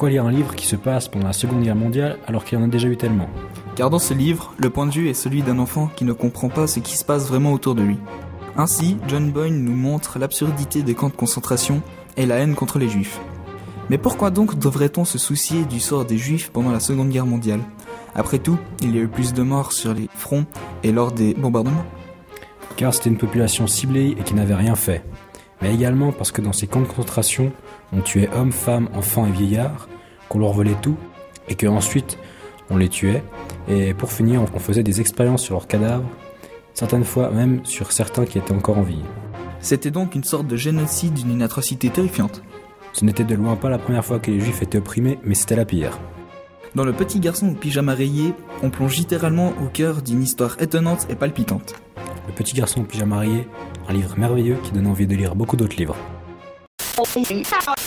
Pourquoi lire un livre qui se passe pendant la Seconde Guerre mondiale alors qu'il y en a déjà eu tellement? Car dans ce livre, le point de vue est celui d'un enfant qui ne comprend pas ce qui se passe vraiment autour de lui. Ainsi, John Boyne nous montre l'absurdité des camps de concentration et la haine contre les juifs. Mais pourquoi donc devrait-on se soucier du sort des juifs pendant la Seconde Guerre mondiale? Après tout, il y a eu plus de morts sur les fronts et lors des bombardements. Car c'était une population ciblée et qui n'avait rien fait. Mais également parce que dans ces camps de concentration, on tuait hommes, femmes, enfants et vieillards, qu'on leur volait tout, et que ensuite on les tuait, et pour finir on faisait des expériences sur leurs cadavres, certaines fois même sur certains qui étaient encore en vie. C'était donc une sorte de génocide d'une atrocité terrifiante. Ce n'était de loin pas la première fois que les juifs étaient opprimés, mais c'était la pire. Dans Le Petit Garçon au pyjama rayé, on plonge littéralement au cœur d'une histoire étonnante et palpitante. Le Petit Garçon au pyjama rayé, un livre merveilleux qui donne envie de lire beaucoup d'autres livres.